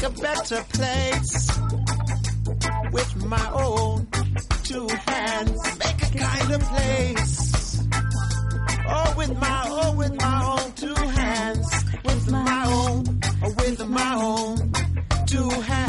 Make a better place with my own two hands. Make a kinder place. Oh, with my oh, with my own two hands. With my own, oh, with my own two hands.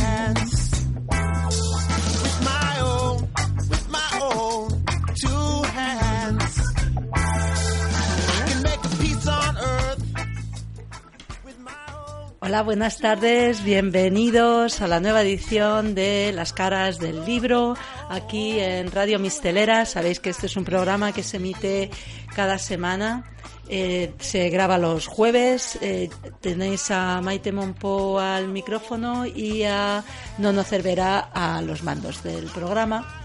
Hola, buenas tardes, bienvenidos a la nueva edición de Las Caras del Libro, aquí en Radio Mistelera. Sabéis que este es un programa que se emite cada semana. Eh, se graba los jueves. eh, tenéis a Maite Monpo al micrófono y a Nono Cervera a los mandos del programa.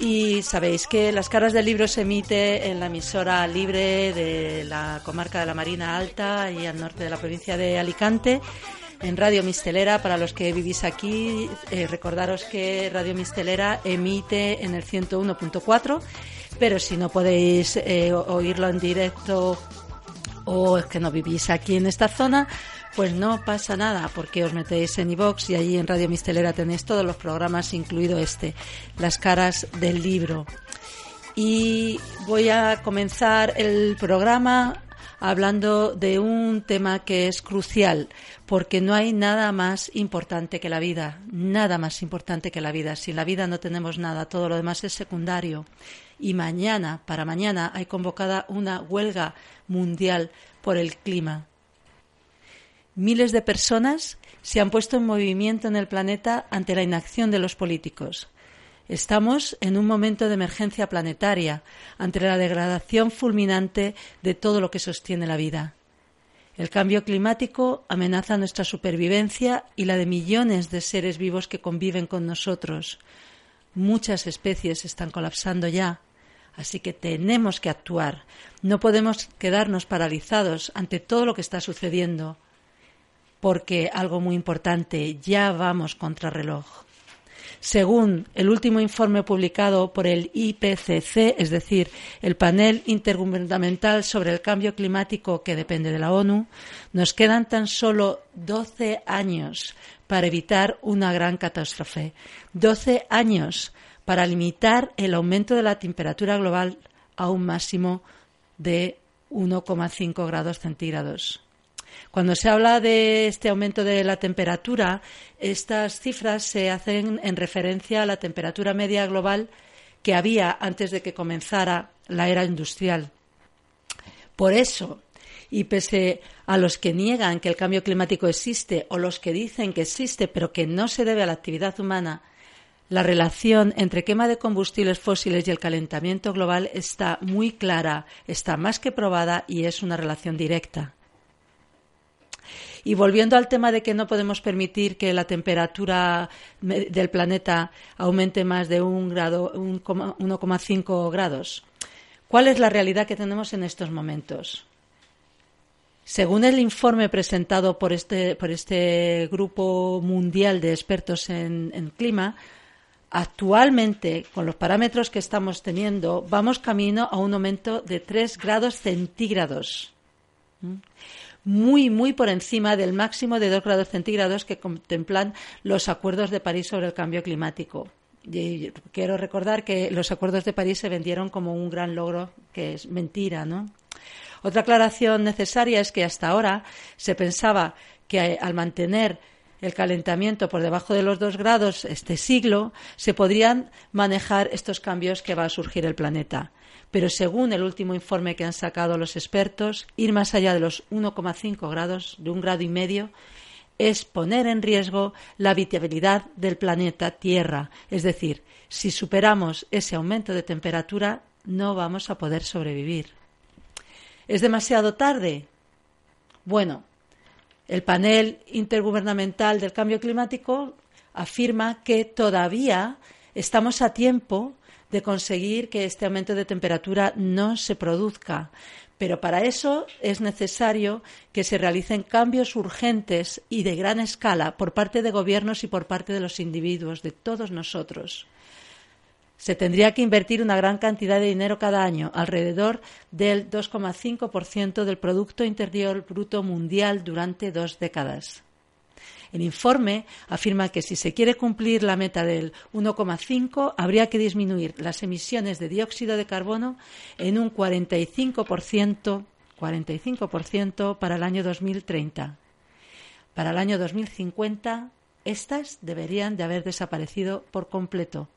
Y sabéis que Las Caras del Libro se emite en la emisora libre de la comarca de la Marina Alta y al norte de la provincia de Alicante. En Radio Mistelera, para los que vivís aquí, eh, recordaros que Radio Mistelera emite en el 101.4, pero si no podéis eh, oírlo en directo o es que no vivís aquí en esta zona, pues no pasa nada, porque os metéis en iVox y allí en Radio Mistelera tenéis todos los programas, incluido este, Las caras del libro. Y voy a comenzar el programa hablando de un tema que es crucial, porque no hay nada más importante que la vida, nada más importante que la vida. Sin la vida no tenemos nada, todo lo demás es secundario. Y mañana, para mañana, hay convocada una huelga mundial por el clima. Miles de personas se han puesto en movimiento en el planeta ante la inacción de los políticos. Estamos en un momento de emergencia planetaria ante la degradación fulminante de todo lo que sostiene la vida. El cambio climático amenaza nuestra supervivencia y la de millones de seres vivos que conviven con nosotros. Muchas especies están colapsando ya, así que tenemos que actuar. No podemos quedarnos paralizados ante todo lo que está sucediendo, porque algo muy importante, ya vamos contra reloj. Según el último informe publicado por el IPCC, es decir, el Panel Intergubernamental sobre el Cambio Climático que depende de la ONU, nos quedan tan solo 12 años para evitar una gran catástrofe. 12 años para limitar el aumento de la temperatura global a un máximo de 1,5 grados centígrados. Cuando se habla de este aumento de la temperatura, estas cifras se hacen en referencia a la temperatura media global que había antes de que comenzara la era industrial. Por eso, y pese a los que niegan que el cambio climático existe o los que dicen que existe pero que no se debe a la actividad humana, la relación entre quema de combustibles fósiles y el calentamiento global está muy clara, está más que probada y es una relación directa. Y volviendo al tema de que no podemos permitir que la temperatura del planeta aumente más de un grado, un coma- 1,5 grados, ¿cuál es la realidad que tenemos en estos momentos? Según el informe presentado por este, por este grupo mundial de expertos en, en clima, actualmente, con los parámetros que estamos teniendo, vamos camino a un aumento de 3 grados centígrados muy, muy por encima del máximo de 2 grados centígrados que contemplan los acuerdos de París sobre el cambio climático. Y quiero recordar que los acuerdos de París se vendieron como un gran logro, que es mentira, ¿no? Otra aclaración necesaria es que hasta ahora se pensaba que al mantener el calentamiento por debajo de los dos grados este siglo, se podrían manejar estos cambios que va a surgir el planeta. Pero según el último informe que han sacado los expertos, ir más allá de los 1,5 grados, de un grado y medio, es poner en riesgo la habitabilidad del planeta Tierra. Es decir, si superamos ese aumento de temperatura, no vamos a poder sobrevivir. ¿Es demasiado tarde? Bueno, el panel intergubernamental del cambio climático afirma que todavía estamos a tiempo de conseguir que este aumento de temperatura no se produzca. Pero para eso es necesario que se realicen cambios urgentes y de gran escala por parte de gobiernos y por parte de los individuos, de todos nosotros. Se tendría que invertir una gran cantidad de dinero cada año, alrededor del 2,5% del Producto Interior Bruto Mundial durante dos décadas. El informe afirma que si se quiere cumplir la meta del 1,5 habría que disminuir las emisiones de dióxido de carbono en un 45%, 45% para el año 2030. Para el año 2050, estas deberían de haber desaparecido por completo.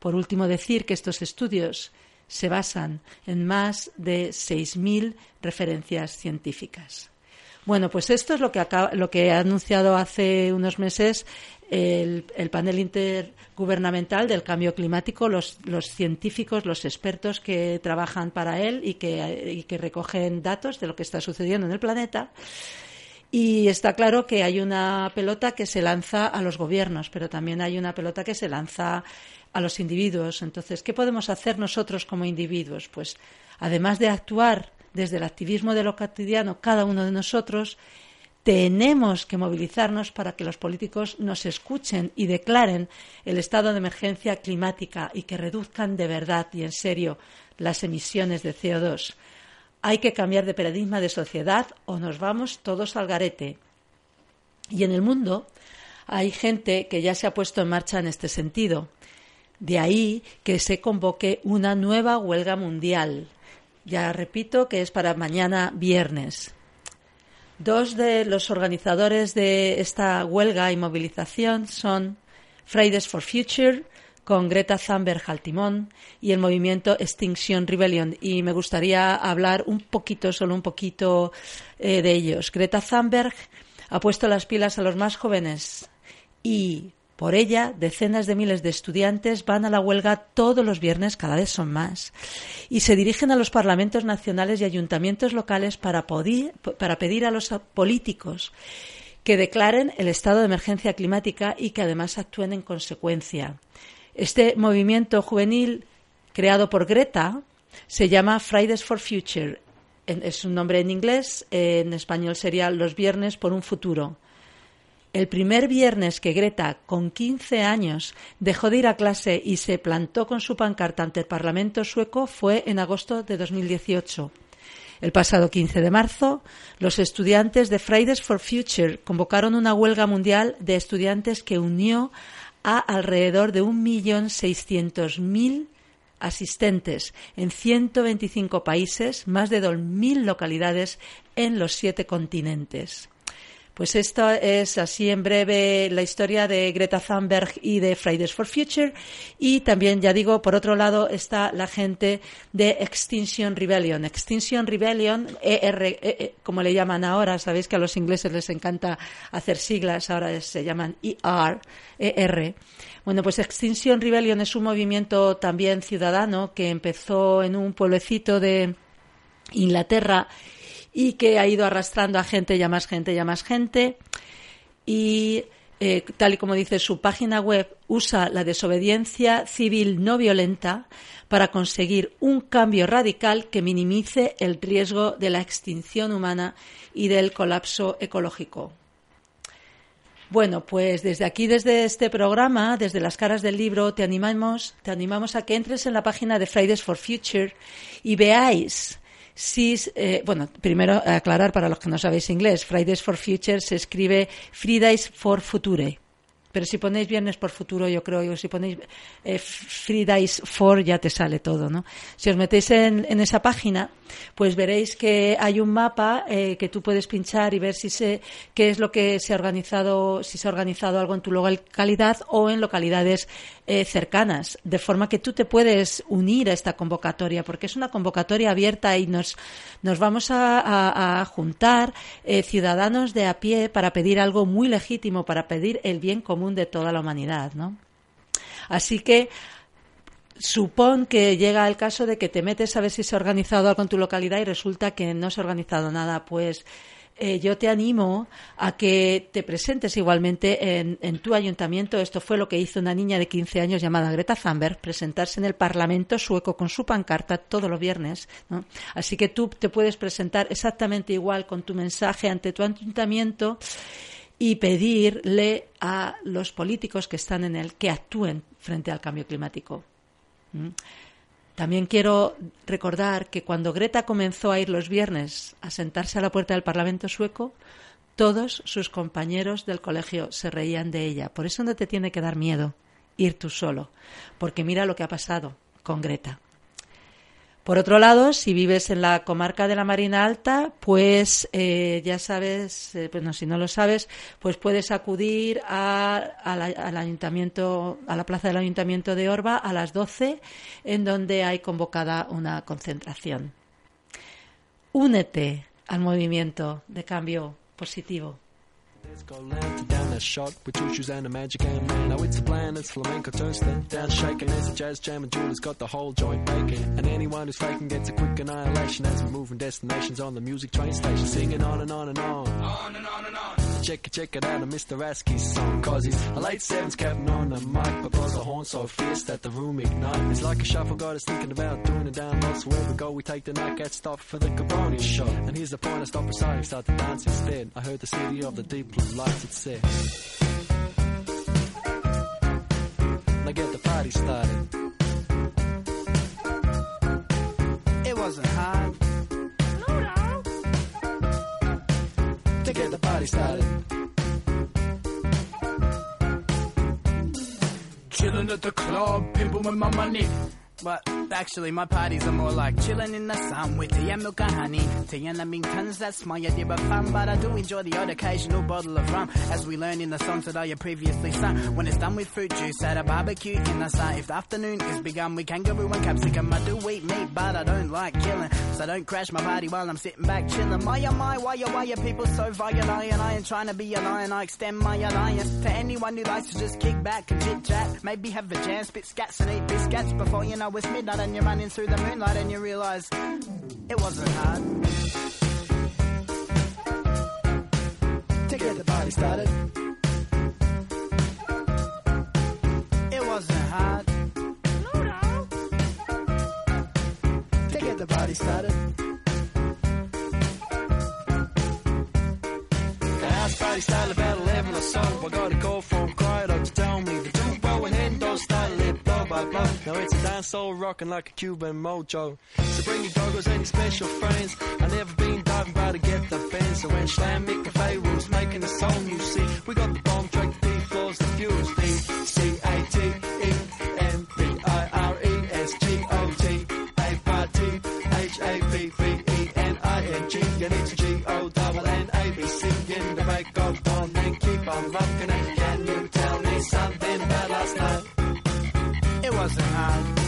Por último, decir que estos estudios se basan en más de 6.000 referencias científicas. Bueno, pues esto es lo que, lo que ha anunciado hace unos meses el, panel intergubernamental del cambio climático, los, científicos, los expertos que trabajan para él y que, que recogen datos de lo que está sucediendo en el planeta. Y está claro que hay una pelota que se lanza a los gobiernos, pero también hay una pelota que se lanza a los individuos. Entonces, ¿qué podemos hacer nosotros como individuos? Pues, además de actuar desde el activismo de lo cotidiano, cada uno de nosotros, tenemos que movilizarnos para que los políticos nos escuchen y declaren el estado de emergencia climática y que reduzcan de verdad y en serio las emisiones de CO2. Hay que cambiar de paradigma de sociedad o nos vamos todos al garete. Y en el mundo hay gente que ya se ha puesto en marcha en este sentido. De ahí que se convoque una nueva huelga mundial ya repito que es para mañana viernes. Dos de los organizadores de esta huelga y movilización son Fridays for Future, con Greta Thunberg al timón, y el movimiento Extinction Rebellion. Y me gustaría hablar un poquito, solo un poquito eh, de ellos. Greta Thunberg ha puesto las pilas a los más jóvenes y por ella, decenas de miles de estudiantes van a la huelga todos los viernes, cada vez son más, y se dirigen a los parlamentos nacionales y ayuntamientos locales para, pedir a los políticos que declaren el estado de emergencia climática y que además actúen en consecuencia. Este movimiento juvenil creado por Greta se llama Fridays for Future. Es un nombre en inglés, en español sería Los Viernes por un Futuro. El primer viernes que Greta, con 15 años, dejó de ir a clase y se plantó con su pancarta ante el Parlamento sueco fue en agosto de 2018. El pasado 15 de marzo, los estudiantes de Fridays for Future convocaron una huelga mundial de estudiantes que unió a alrededor de 1.600.000 asistentes en 125 países, más de 2.000 localidades en los siete continentes. Pues esto es así en breve la historia de Greta Thunberg y de Fridays for Future. Y también, ya digo, por otro lado está la gente de Extinction Rebellion. Extinction Rebellion, ER, e, como le llaman ahora, sabéis que a los ingleses les encanta hacer siglas, ahora se llaman ER, ER. Bueno, pues Extinction Rebellion es un movimiento también ciudadano que empezó en un pueblecito de Inglaterra y que ha ido arrastrando a gente y a más gente y a más gente. Y tal y como dice su página web, usa la desobediencia civil no violenta para conseguir un cambio radical que minimice el riesgo de la extinción humana y del colapso ecológico. Bueno, pues desde aquí, desde este programa, desde las caras del libro, te animamos, te animamos a que entres en la página de Fridays for Future y veáis Sí, eh, bueno, primero aclarar para los que no sabéis inglés, Fridays for Future se escribe Fridays for Future. Pero si ponéis Viernes por Futuro, yo creo, que si ponéis eh, Free Days for, ya te sale todo, ¿no? Si os metéis en, esa página, pues veréis que hay un mapa eh, que tú puedes pinchar y ver si se, qué es lo que se ha organizado, si se ha organizado algo en tu localidad o en localidades eh, cercanas, de forma que tú te puedes unir a esta convocatoria, porque es una convocatoria abierta y nos, nos vamos a, juntar ciudadanos de a pie para pedir algo muy legítimo, para pedir el bien común de toda la humanidad, ¿no? Así que supón que llega el caso de que te metes a ver si se ha organizado algo en tu localidad y resulta que no se ha organizado nada, pues eh, yo te animo a que te presentes igualmente en, tu ayuntamiento. Esto fue lo que hizo una niña de 15 años llamada Greta Thunberg, presentarse en el Parlamento sueco con su pancarta todos los viernes. Así que tú te puedes presentar exactamente igual con tu mensaje ante tu ayuntamiento y pedirle a los políticos que están en él que actúen frente al cambio climático. También quiero recordar que cuando Greta comenzó a ir los viernes a sentarse a la puerta del Parlamento sueco, todos sus compañeros del colegio se reían de ella. Por eso no te tiene que dar miedo ir tú solo, porque mira lo que ha pasado con Greta. Por otro lado, si vives en la comarca de la Marina Alta, pues eh, ya sabes, eh, si no lo sabes, pues puedes acudir al ayuntamiento, a la plaza del ayuntamiento de Orba a las 12, en donde hay convocada una concentración. Únete al movimiento de cambio positivo. Disco lantern down that shot with two shoes and a magic hand man. Now it's a plan, it's flamenco turns down shaking. There's a jazz jam and Julie's got the whole joint baking. And anyone who's faking gets a quick annihilation as we're moving destinations on the music train station. Singing on and on and on. On and on and on. Check it, check it out, of Mr. Askey's song. Cause he's a late sevens captain on the mic, but blows the horn so fierce that the room ignites. It's like a shuffle, got us thinking about doing a down low. So where we go, we take the night, get stopped for the Cabroni show. And here's the point, I stop beside reciting, start to dance instead. I heard the city of the deep blue lights, it said. Now get the party started. It wasn't hard. Started. Chilling at the club, pimping with my money. But actually, my parties are more like chilling in the sun with tea and milk and honey. Tea and I mean tons, that's my idea of fun. But I do enjoy the odd occasional bottle of rum. As we learned in the songs that I previously sung. When it's done with fruit juice at a barbecue in the sun. If the afternoon is begun with kangaroo and capsicum, I do eat meat, but I don't like killing. So don't crash my party while I'm sitting back chilling. My oh my, why oh why are people so violent? I and I ain't trying to be a lion, I extend my alliance to anyone who likes to just kick back and chit chat. Maybe have a jam, spit scats and eat biscuits before you know it's midnight and you're running through the moonlight and you realize it wasn't hard. To get the party started. It wasn't hard. To get the party started. The house party started about 11 or so. I got a call from Cryo to tell me the lit blow. Now it's a dance soul rocking like a Cuban mojo. So bring your goggles and your special friends. I never been diving by to get the bend. So when Slam Mick Cafe rules making a song, you see, we got the bomb track, the D floors, the fuse, D C A T E M P I R E S G O T A party H A P P E N I N G and it's G O double N A B C in the break of dawn. Then keep on rocking hide.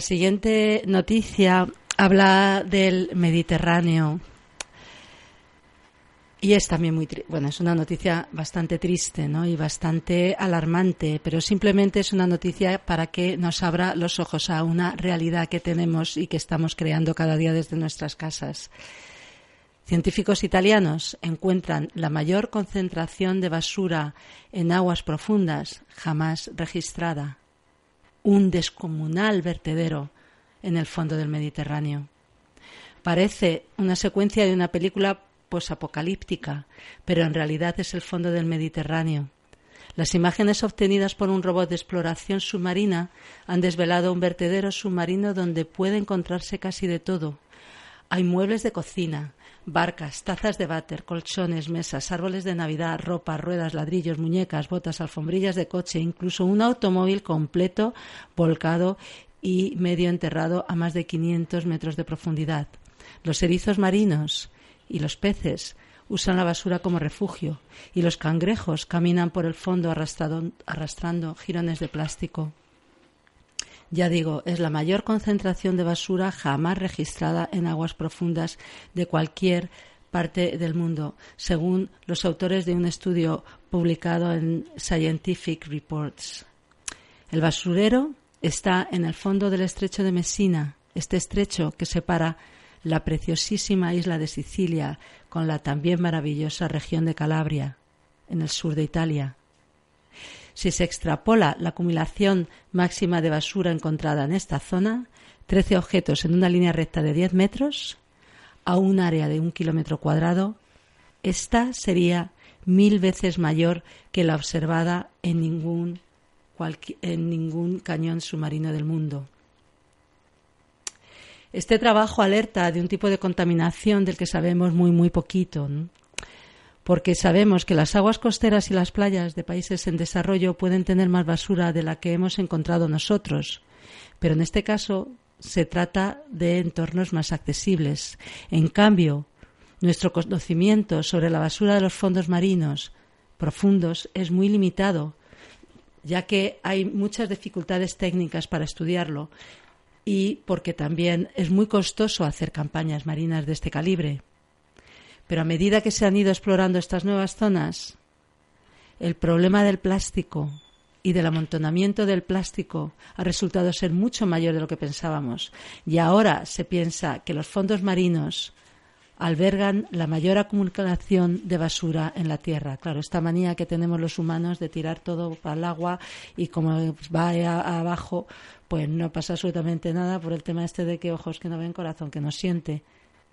La siguiente noticia habla del Mediterráneo. Y es también muy, bueno, es una noticia bastante triste, ¿no? Y bastante alarmante, pero simplemente es una noticia para que nos abra los ojos a una realidad que tenemos y que estamos creando cada día desde nuestras casas. Científicos italianos encuentran la mayor concentración de basura en aguas profundas jamás registrada. Un descomunal vertedero en el fondo del Mediterráneo. Parece una secuencia de una película posapocalíptica, pero en realidad es el fondo del Mediterráneo. Las imágenes obtenidas por un robot de exploración submarina han desvelado un vertedero submarino donde puede encontrarse casi de todo. Hay muebles de cocina, barcas, tazas de váter, colchones, mesas, árboles de Navidad, ropa, ruedas, ladrillos, muñecas, botas, alfombrillas de coche, incluso un automóvil completo volcado y medio enterrado a más de 500 metros de profundidad. Los erizos marinos y los peces usan la basura como refugio y los cangrejos caminan por el fondo arrastrando jirones de plástico. Ya digo, es la mayor concentración de basura jamás registrada en aguas profundas de cualquier parte del mundo, según los autores de un estudio publicado en Scientific Reports. El basurero está en el fondo del estrecho de Messina, este estrecho que separa la preciosísima isla de Sicilia con la también maravillosa región de Calabria, en el sur de Italia. Si se extrapola la acumulación máxima de basura encontrada en esta zona, 13 objetos en una línea recta de 10 metros, a un área de un kilómetro cuadrado, esta sería mil veces mayor que la observada en ningún, en ningún cañón submarino del mundo. Este trabajo alerta de un tipo de contaminación del que sabemos muy, muy poquito, porque sabemos que las aguas costeras y las playas de países en desarrollo pueden tener más basura de la que hemos encontrado nosotros, pero en este caso se trata de entornos más accesibles. En cambio, nuestro conocimiento sobre la basura de los fondos marinos profundos es muy limitado, ya que hay muchas dificultades técnicas para estudiarlo y porque también es muy costoso hacer campañas marinas de este calibre. Pero a medida que se han ido explorando estas nuevas zonas, el problema del plástico y del amontonamiento del plástico ha resultado ser mucho mayor de lo que pensábamos. Y ahora se piensa que los fondos marinos albergan la mayor acumulación de basura en la Tierra. Claro, esta manía que tenemos los humanos de tirar todo el agua y como va abajo, pues no pasa absolutamente nada por el tema este de que ojos que no ven, corazón que no siente.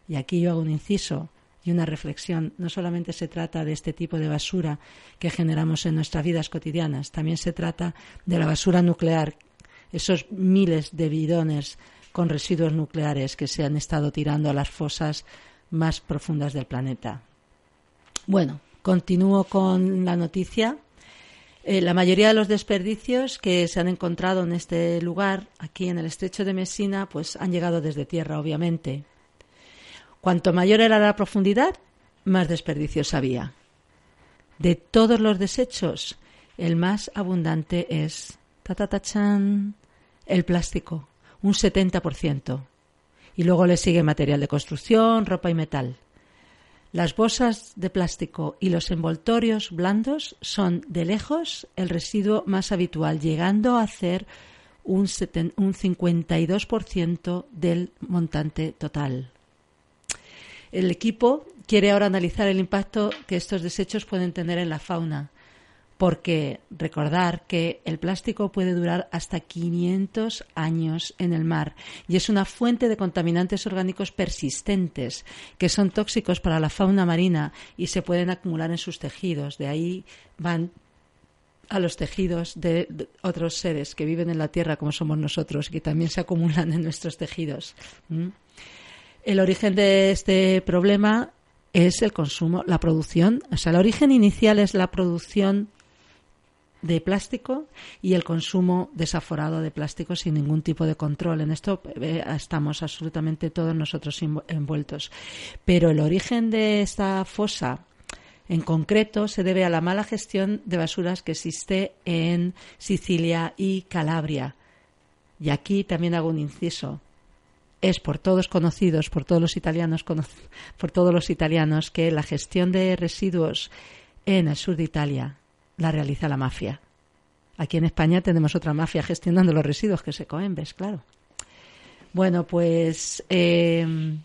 Y aquí yo hago un inciso y una reflexión. No solamente se trata de este tipo de basura que generamos en nuestras vidas cotidianas, también se trata de la basura nuclear, esos miles de bidones con residuos nucleares que se han estado tirando a las fosas más profundas del planeta. Bueno, continúo con la noticia. Eh, la mayoría de los desperdicios que se han encontrado en este lugar, aquí en el estrecho de Messina, pues han llegado desde tierra, obviamente. Cuanto mayor era la profundidad, más desperdicios había. De todos los desechos, el más abundante es ta, el plástico, un 70% y luego le sigue material de construcción, ropa y metal. Las bolsas de plástico y los envoltorios blandos son de lejos el residuo más habitual, llegando a un, un 52% del montante total. El equipo quiere ahora analizar el impacto que estos desechos pueden tener en la fauna porque recordar que el plástico puede durar hasta 500 años en el mar y es una fuente de contaminantes orgánicos persistentes que son tóxicos para la fauna marina y se pueden acumular en sus tejidos. De ahí van a los tejidos de, otros seres que viven en la Tierra como somos nosotros y que también se acumulan en nuestros tejidos. El origen de este problema es el consumo, la producción. O sea, el origen inicial es la producción de plástico y el consumo desaforado de plástico sin ningún tipo de control. En esto eh, estamos absolutamente todos nosotros envueltos. Pero el origen de esta fosa en concreto se debe a la mala gestión de basuras que existe en Sicilia y Calabria. Y aquí también hago un inciso. Es por todos conocidos, por todos los italianos, por todos los italianos, que la gestión de residuos en el sur de Italia la realiza la mafia. Aquí en España tenemos otra mafia gestionando los residuos que se comen, ¿ves? Claro. Bueno, pues em,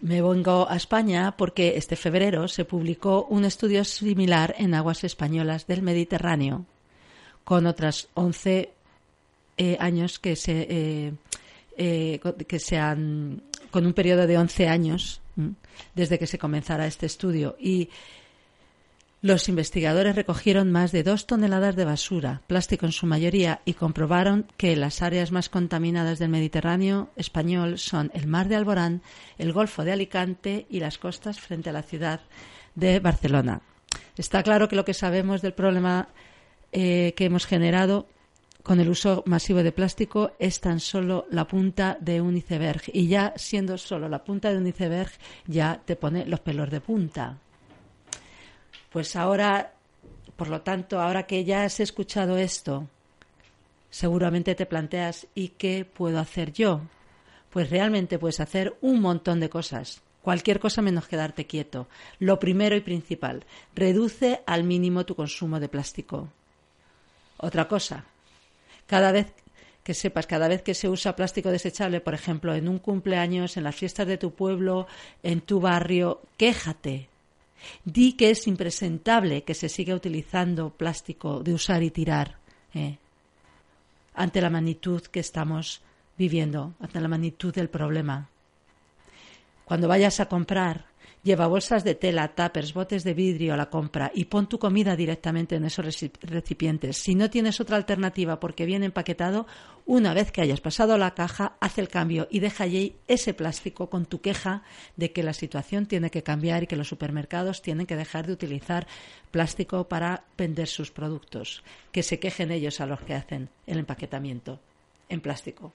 me vengo a España porque este febrero se publicó un estudio similar en aguas españolas del Mediterráneo, con otras 11 eh, años que se, eh, eh, que sean con un periodo de 11 años desde que se comenzara este estudio. Y los investigadores recogieron más de dos toneladas de basura, plástico en su mayoría, y comprobaron que las áreas más contaminadas del Mediterráneo español son el mar de Alborán, el Golfo de Alicante y las costas frente a la ciudad de Barcelona. Está claro que lo que sabemos del problema que hemos generado con el uso masivo de plástico es tan solo la punta de un iceberg. Y ya siendo solo la punta de un iceberg, ya te pone los pelos de punta. Pues ahora, por lo tanto, ahora que ya has escuchado esto, seguramente te planteas, ¿y qué puedo hacer yo? Pues realmente puedes hacer un montón de cosas. Cualquier cosa menos quedarte quieto. Lo primero y principal, reduce al mínimo tu consumo de plástico. Otra cosa, cada vez que sepas, cada vez que se usa plástico desechable, por ejemplo, en un cumpleaños, en las fiestas de tu pueblo, en tu barrio, quéjate. Di que es impresentable que se siga utilizando plástico de usar y tirar ¿eh? ante la magnitud que estamos viviendo, ante la magnitud del problema. Cuando vayas a comprar, Lleva bolsas de tela, tapers, botes de vidrio a la compra y pon tu comida directamente en esos recipientes. Si no tienes otra alternativa porque viene empaquetado, una vez que hayas pasado la caja, haz el cambio y deja allí ese plástico con tu queja de que la situación tiene que cambiar y que los supermercados tienen que dejar de utilizar plástico para vender sus productos. Que se quejen ellos a los que hacen el empaquetamiento en plástico.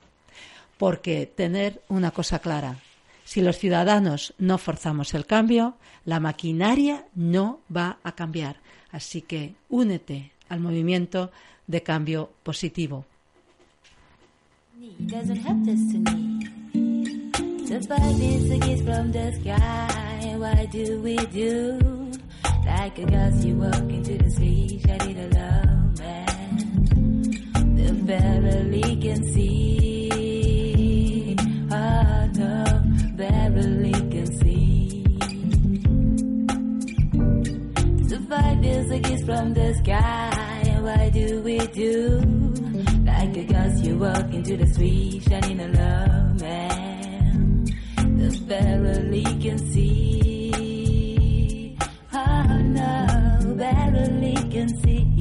Porque tener una cosa clara, si los ciudadanos no forzamos el cambio, la maquinaria no va a cambiar. Así que únete al movimiento de cambio positivo. can see. So five is a kiss from the sky, why do we do? Like a ghost, you walk into the street, shining a love man. The barely can see. Oh no, barely can see.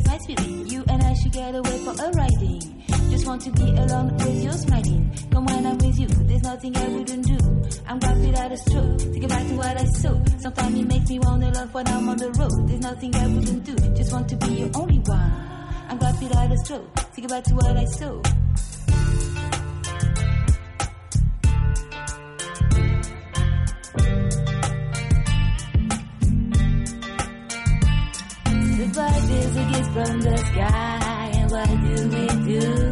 Spirit. You and I should get away for a riding. Just want to be alone with your smiling. Come when I'm with you, there's nothing I wouldn't do. I'm happy that it's true. Think back to what I saw. Sometimes it makes me wanna love when I'm on the road. There's nothing I wouldn't do. Just want to be your only one. I'm happy that it's true. Think back to what I saw. From the sky, and what do we do?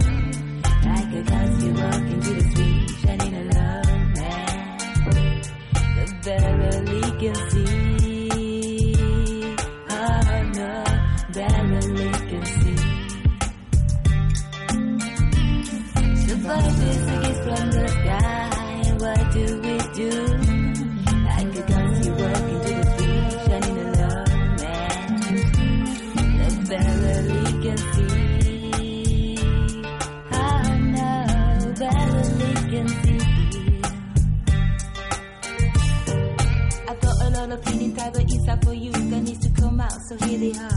really high.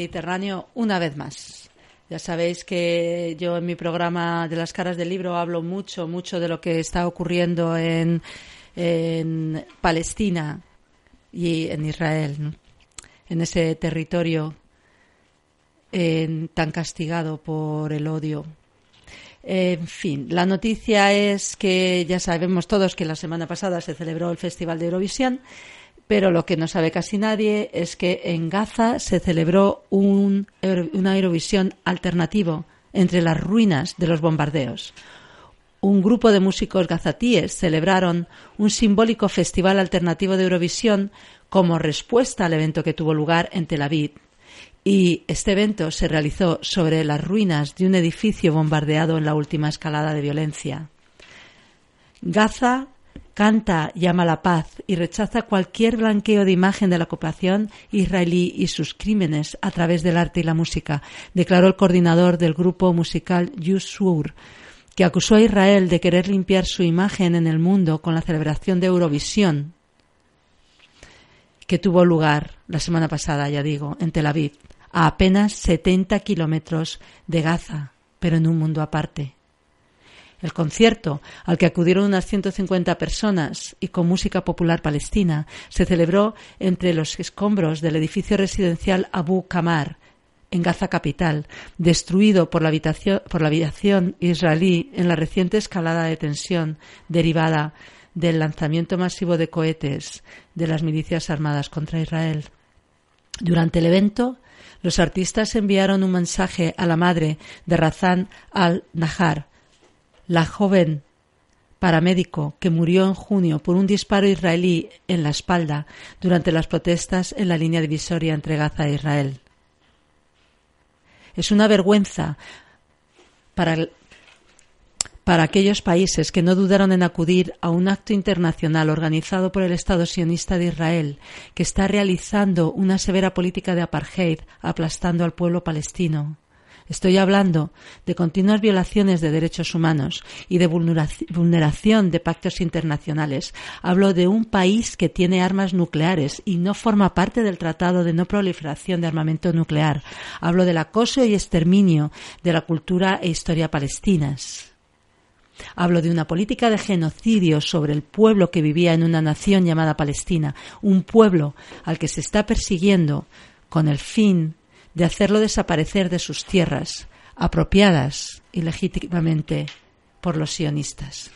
Mediterráneo una vez más. Ya sabéis que yo en mi programa de las caras del libro hablo mucho, mucho de lo que está ocurriendo en, en Palestina y en Israel, en ese territorio tan castigado por el odio. En fin, la noticia es que ya sabemos todos que la semana pasada se celebró el Festival de Eurovisión, pero lo que no sabe casi nadie es que en Gaza se celebró un, una Eurovisión alternativo entre las ruinas de los bombardeos. Un grupo de músicos gazatíes celebraron un simbólico festival alternativo de Eurovisión como respuesta al evento que tuvo lugar en Tel Aviv. Y este evento se realizó sobre las ruinas de un edificio bombardeado en la última escalada de violencia. Gaza canta, llama a la paz y rechaza cualquier blanqueo de imagen de la ocupación israelí y sus crímenes a través del arte y la música, declaró el coordinador del grupo musical Yusur, que acusó a Israel de querer limpiar su imagen en el mundo con la celebración de Eurovisión, que tuvo lugar la semana pasada, ya digo, en Tel Aviv, a apenas 70 kilómetros de Gaza, pero en un mundo aparte. El concierto, al que acudieron unas 150 personas y con música popular palestina, se celebró entre los escombros del edificio residencial Abu Kamar, en Gaza capital, destruido por la, habitación- por la aviación israelí en la reciente escalada de tensión derivada del lanzamiento masivo de cohetes de las milicias armadas contra Israel. Durante el evento, los artistas enviaron un mensaje a la madre de Razan al-Nahar, la joven paramédico que murió en junio por un disparo israelí en la espalda durante las protestas en la línea divisoria entre Gaza e Israel. Es una vergüenza para, para aquellos países que no dudaron en acudir a un acto internacional organizado por el Estado sionista de Israel, que está realizando una severa política de apartheid aplastando al pueblo palestino. Estoy hablando de continuas violaciones de derechos humanos y de vulneraci- vulneración de pactos internacionales. Hablo de un país que tiene armas nucleares y no forma parte del Tratado de No Proliferación de Armamento Nuclear. Hablo del acoso y exterminio de la cultura e historia palestinas. Hablo de una política de genocidio sobre el pueblo que vivía en una nación llamada Palestina, un pueblo al que se está persiguiendo con el fin de hacerlo desaparecer de sus tierras, apropiadas ilegítimamente por los sionistas.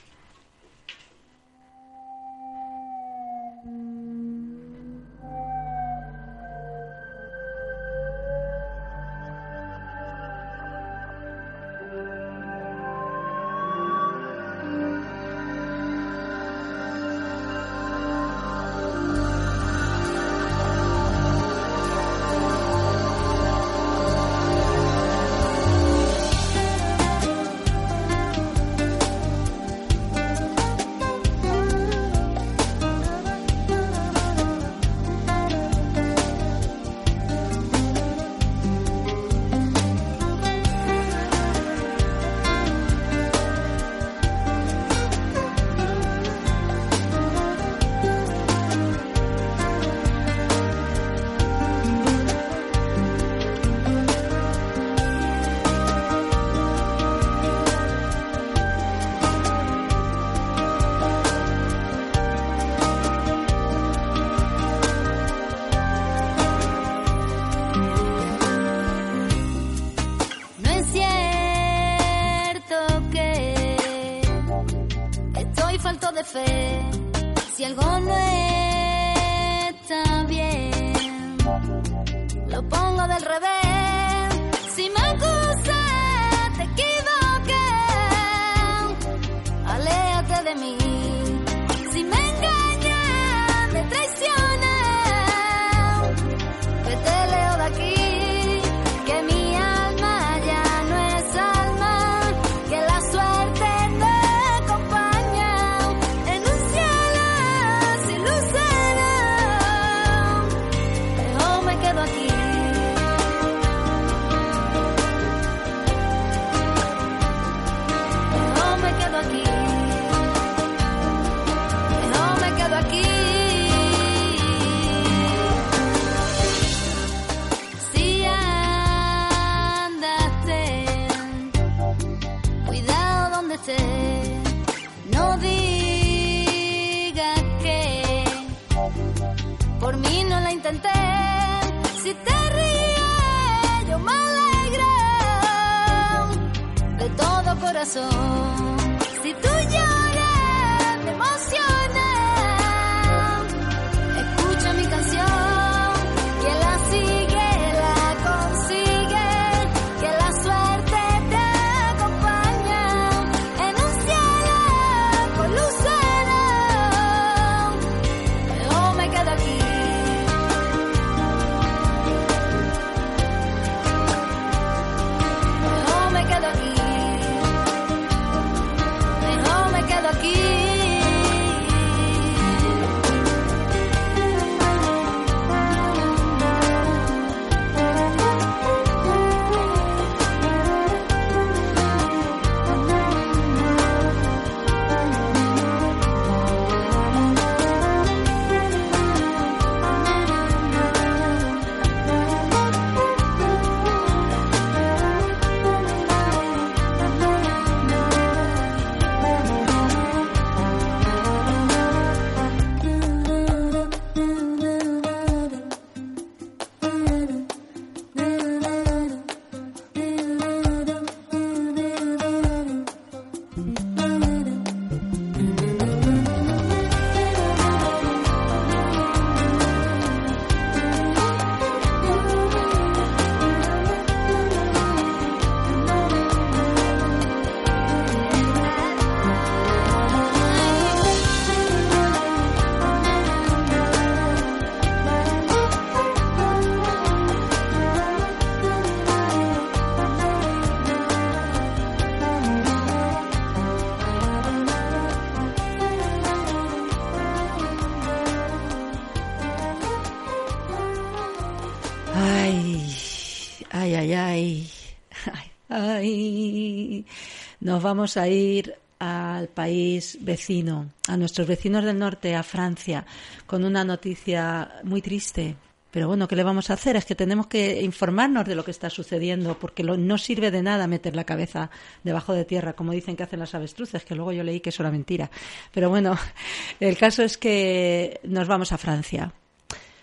Nos vamos a ir al país vecino, a nuestros vecinos del norte, a Francia, con una noticia muy triste. Pero bueno, ¿qué le vamos a hacer? Es que tenemos que informarnos de lo que está sucediendo, porque no sirve de nada meter la cabeza debajo de tierra, como dicen que hacen las avestruces, que luego yo leí que eso era mentira. Pero bueno, el caso es que nos vamos a Francia.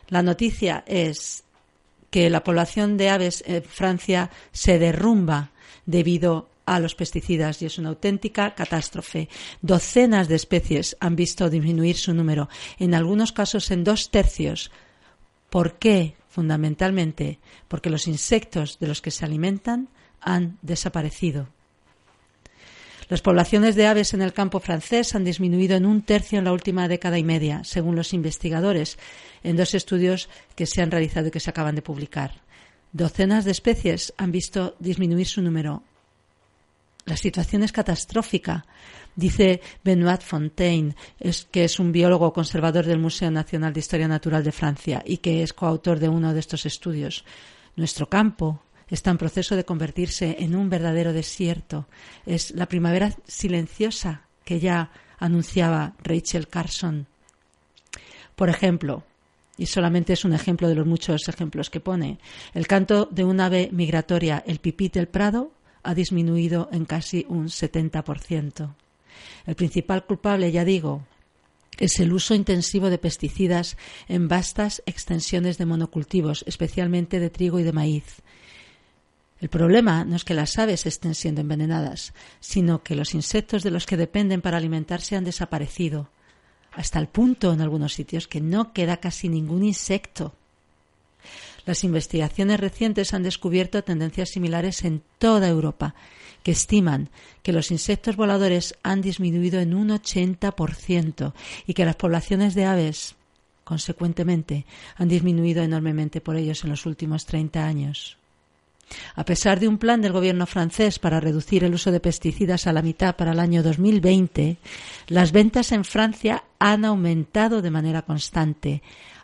La noticia es que la población de aves en Francia se derrumba debido a los pesticidas y es una auténtica catástrofe. Docenas de especies han visto disminuir su número, en algunos casos en dos tercios. ¿Por qué? Fundamentalmente porque los insectos de los que se alimentan han desaparecido. Las poblaciones de aves en el campo francés han disminuido en un tercio en la última década y media, según los investigadores, en dos estudios que se han realizado y que se acaban de publicar. Docenas de especies han visto disminuir su número. La situación es catastrófica, dice Benoit Fontaine, es, que es un biólogo conservador del Museo Nacional de Historia Natural de Francia y que es coautor de uno de estos estudios. Nuestro campo está en proceso de convertirse en un verdadero desierto. Es la primavera silenciosa que ya anunciaba Rachel Carson. Por ejemplo, y solamente es un ejemplo de los muchos ejemplos que pone, el canto de un ave migratoria, el pipit del prado, ha disminuido en casi un 70%. El principal culpable, ya digo, es el uso intensivo de pesticidas en vastas extensiones de monocultivos, especialmente de trigo y de maíz. El problema no es que las aves estén siendo envenenadas, sino que los insectos de los que dependen para alimentarse han desaparecido. hasta el punto en algunos sitios que no queda casi ningún insecto. Las investigaciones recientes han descubierto tendencias similares en toda Europa, que estiman que los insectos voladores han disminuido en un 80% y que las poblaciones de aves, consecuentemente, han disminuido enormemente por ellos en los últimos 30 años. A pesar de un plan del gobierno francés para reducir el uso de pesticidas a la mitad para el año 2020, las ventas en Francia han aumentado de manera constante,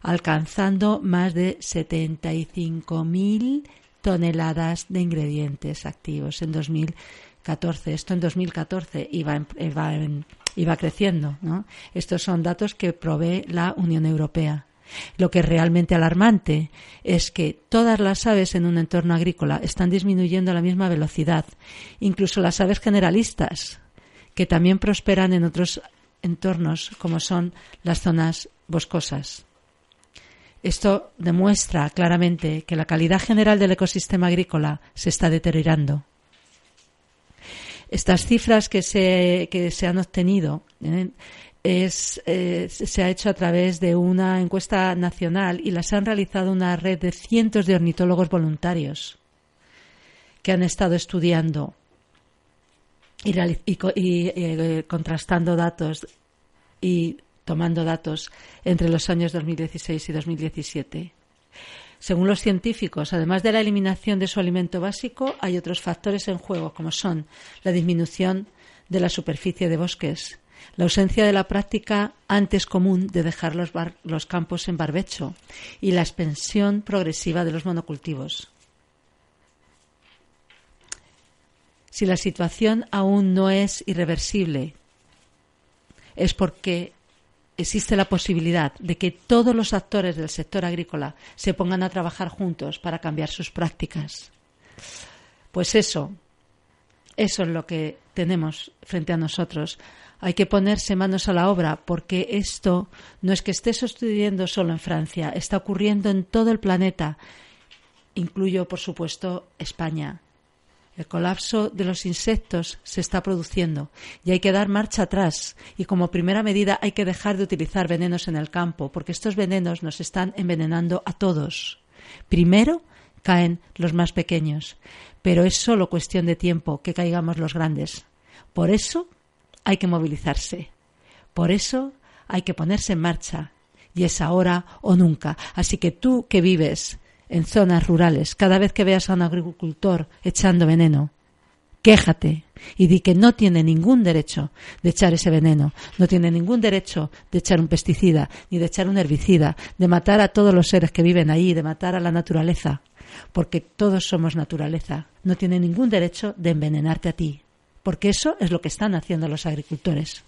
alcanzando más de 75.000 toneladas de ingredientes activos en 2014. Esto en 2014 iba, iba creciendo. ¿no? Estos son datos que provee la Unión Europea. Lo que es realmente alarmante es que todas las aves en un entorno agrícola están disminuyendo a la misma velocidad, incluso las aves generalistas, que también prosperan en otros entornos como son las zonas boscosas. Esto demuestra claramente que la calidad general del ecosistema agrícola se está deteriorando. Estas cifras que se, que se han obtenido ¿eh? es, eh, se ha hecho a través de una encuesta nacional y las han realizado una red de cientos de ornitólogos voluntarios que han estado estudiando y, eh, contrastando datos y tomando datos entre los años 2016 y 2017. Según los científicos, además de la eliminación de su alimento básico, hay otros factores en juego, como son la disminución de la superficie de bosques, la ausencia de la práctica antes común de dejar los, campos en barbecho y la expansión progresiva de los monocultivos. Si la situación aún no es irreversible, es porque existe la posibilidad de que todos los actores del sector agrícola se pongan a trabajar juntos para cambiar sus prácticas. Pues eso, eso es lo que tenemos frente a nosotros. Hay que ponerse manos a la obra porque esto no es que esté sucediendo solo en Francia, está ocurriendo en todo el planeta. Incluyo, por supuesto, España. El colapso de los insectos se está produciendo y hay que dar marcha atrás. Y como primera medida hay que dejar de utilizar venenos en el campo, porque estos venenos nos están envenenando a todos. Primero caen los más pequeños, pero es solo cuestión de tiempo que caigamos los grandes. Por eso hay que movilizarse. Por eso hay que ponerse en marcha. Y es ahora o nunca. Así que tú que vives en zonas rurales, cada vez que veas a un agricultor echando veneno, quéjate y di que no tiene ningún derecho de echar ese veneno, no tiene ningún derecho de echar un pesticida, ni de echar un herbicida, de matar a todos los seres que viven ahí, de matar a la naturaleza, porque todos somos naturaleza. No tiene ningún derecho de envenenarte a ti, porque eso es lo que están haciendo los agricultores.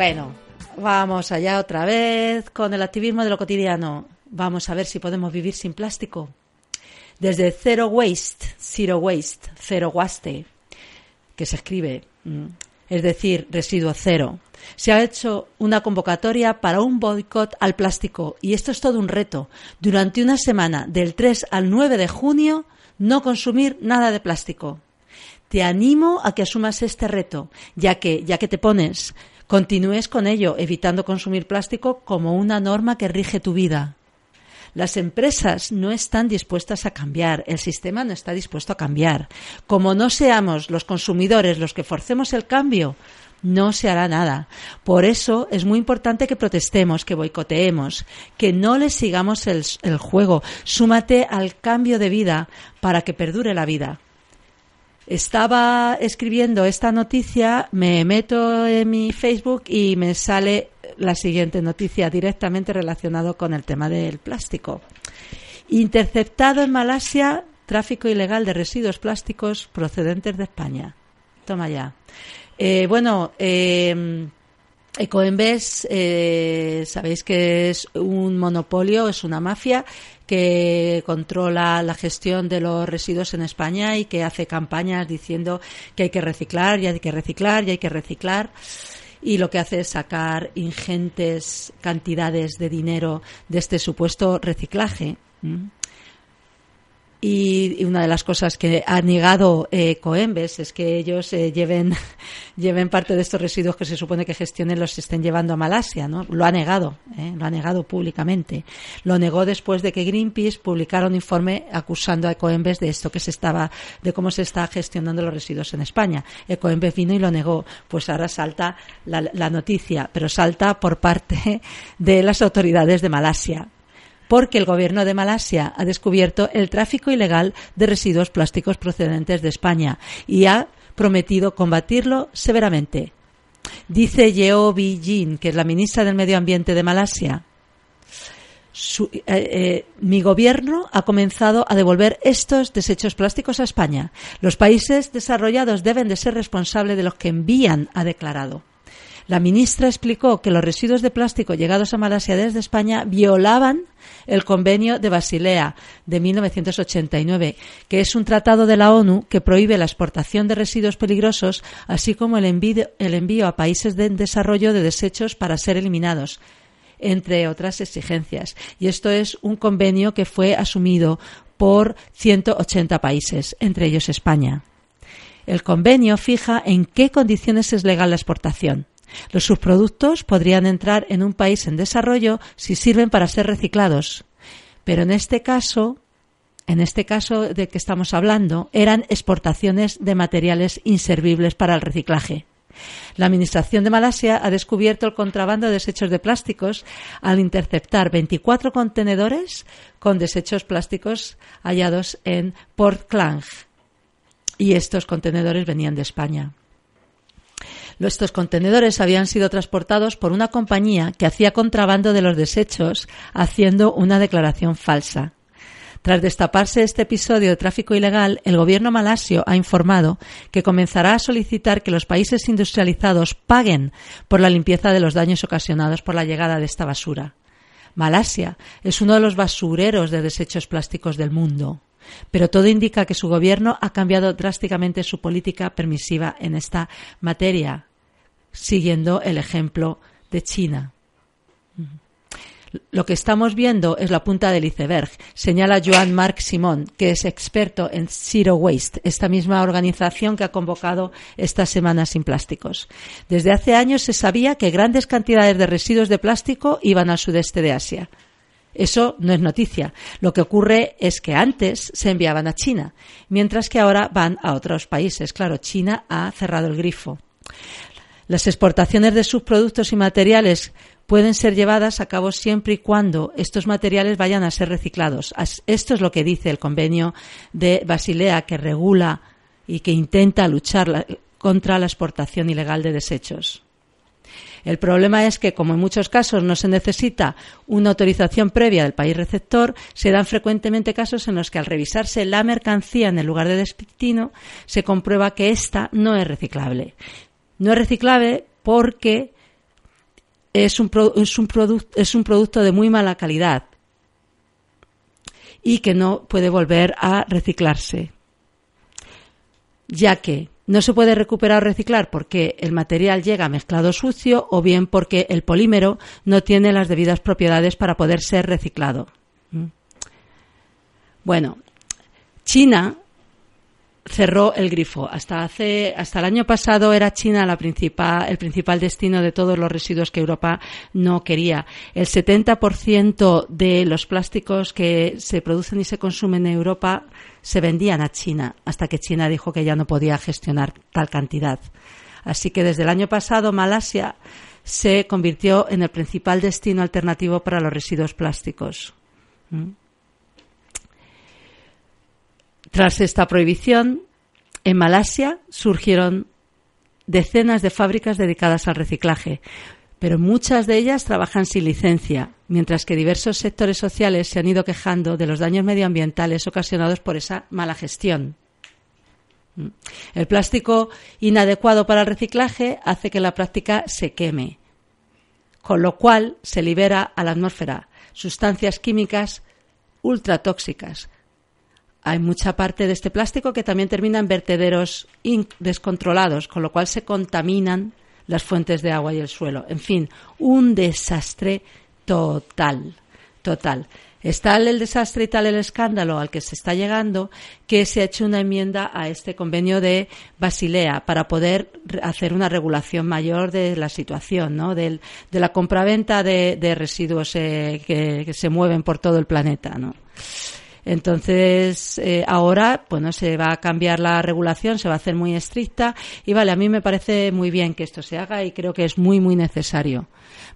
Bueno, vamos allá otra vez con el activismo de lo cotidiano. Vamos a ver si podemos vivir sin plástico. Desde Zero Waste, Zero Waste, Zero Waste, que se escribe, mm, es decir, residuo cero, se ha hecho una convocatoria para un boicot al plástico y esto es todo un reto. Durante una semana, del 3 al 9 de junio, no consumir nada de plástico. Te animo a que asumas este reto, ya que, ya que te pones, continúes con ello, evitando consumir plástico como una norma que rige tu vida. Las empresas no están dispuestas a cambiar, el sistema no está dispuesto a cambiar. Como no seamos los consumidores los que forcemos el cambio, no se hará nada. Por eso es muy importante que protestemos, que boicoteemos, que no le sigamos el, el juego. Súmate al cambio de vida para que perdure la vida. Estaba escribiendo esta noticia, me meto en mi Facebook y me sale la siguiente noticia directamente relacionado con el tema del plástico. Interceptado en Malasia tráfico ilegal de residuos plásticos procedentes de España. Toma ya. Eh, bueno, Ecoembes, eh, sabéis que es un monopolio, es una mafia que controla la gestión de los residuos en España y que hace campañas diciendo que hay que reciclar y hay que reciclar y hay que reciclar y lo que hace es sacar ingentes cantidades de dinero de este supuesto reciclaje. Y una de las cosas que ha negado eh, Coembes es que ellos eh, lleven, lleven parte de estos residuos que se supone que gestionen los estén llevando a Malasia, ¿no? Lo ha negado, ¿eh? lo ha negado públicamente. Lo negó después de que Greenpeace publicara un informe acusando a Ecoembes de esto que se estaba, de cómo se está gestionando los residuos en España. Ecoembes vino y lo negó. Pues ahora salta la noticia, pero salta por parte de las autoridades de Malasia porque el gobierno de Malasia ha descubierto el tráfico ilegal de residuos plásticos procedentes de España y ha prometido combatirlo severamente. Dice Yeo Jin, que es la ministra del Medio Ambiente de Malasia, eh, eh, mi gobierno ha comenzado a devolver estos desechos plásticos a España. Los países desarrollados deben de ser responsables de los que envían, ha declarado. La ministra explicó que los residuos de plástico llegados a Malasia desde España violaban el convenio de Basilea de 1989, que es un tratado de la ONU que prohíbe la exportación de residuos peligrosos, así como el envío, a países de desarrollo de desechos para ser eliminados entre otras exigencias. Y esto es un convenio que fue asumido por 180 países, entre ellos España. El convenio fija en qué condiciones es legal la exportación. Los subproductos podrían entrar en un país en desarrollo si sirven para ser reciclados. Pero en este caso, en este caso de que estamos hablando, eran exportaciones de materiales inservibles para el reciclaje. La Administración de Malasia ha descubierto el contrabando de desechos de plásticos al interceptar 24 contenedores con desechos plásticos hallados en Port Klang. Y estos contenedores venían de España. Estos contenedores habían sido transportados por una compañía que hacía contrabando de los desechos haciendo una declaración falsa. Tras destaparse este episodio de tráfico ilegal, el gobierno malasio ha informado que comenzará a solicitar que los países industrializados paguen por la limpieza de los daños ocasionados por la llegada de esta basura. Malasia es uno de los basureros de desechos plásticos del mundo. Pero todo indica que su gobierno ha cambiado drásticamente su política permisiva en esta materia, siguiendo el ejemplo de China. Lo que estamos viendo es la punta del iceberg, señala Joan Marc Simón, que es experto en Zero Waste, esta misma organización que ha convocado esta Semana sin Plásticos. Desde hace años se sabía que grandes cantidades de residuos de plástico iban al sudeste de Asia. Eso no es noticia. Lo que ocurre es que antes se enviaban a China, mientras que ahora van a otros países. Claro, China ha cerrado el grifo. Las exportaciones de subproductos y materiales pueden ser llevadas a cabo siempre y cuando estos materiales vayan a ser reciclados. Esto es lo que dice el convenio de Basilea que regula y que intenta luchar contra la exportación ilegal de desechos. El problema es que, como en muchos casos no se necesita una autorización previa del país receptor, se dan frecuentemente casos en los que al revisarse la mercancía en el lugar de destino se comprueba que ésta no es reciclable. No es reciclable porque es un, producto de muy mala calidad y que no puede volver a reciclarse, ya que no se puede recuperar o reciclar porque el material llega mezclado sucio o bien porque el polímero no tiene las debidas propiedades para poder ser reciclado. ¿Mm? Bueno, China cerró el grifo. Hasta hace, hasta el año pasado era China el principal destino de todos los residuos que Europa no quería. El 70% de los plásticos que se producen y se consumen en Europa se vendían a China, hasta que China dijo que ya no podía gestionar tal cantidad. Así que desde el año pasado Malasia se convirtió en el principal destino alternativo para los residuos plásticos. ¿Mm? Tras esta prohibición, en Malasia surgieron decenas de fábricas dedicadas al reciclaje, pero muchas de ellas trabajan sin licencia, mientras que diversos sectores sociales se han ido quejando de los daños medioambientales ocasionados por esa mala gestión. El plástico inadecuado para el reciclaje hace que la práctica se queme, con lo cual se libera a la atmósfera sustancias químicas ultratóxicas. Hay mucha parte de este plástico que también termina en vertederos descontrolados, con lo cual se contaminan las fuentes de agua y el suelo. En fin, un desastre total, total. Es tal el desastre y tal el escándalo al que se está llegando que se ha hecho una enmienda a este convenio de Basilea para poder hacer una regulación mayor de la situación, ¿no? Del- de la compraventa de, de residuos eh, que, que se mueven por todo el planeta, ¿no? Entonces, eh, ahora, bueno, se va a cambiar la regulación, se va a hacer muy estricta y vale, a mí me parece muy bien que esto se haga y creo que es muy, muy necesario.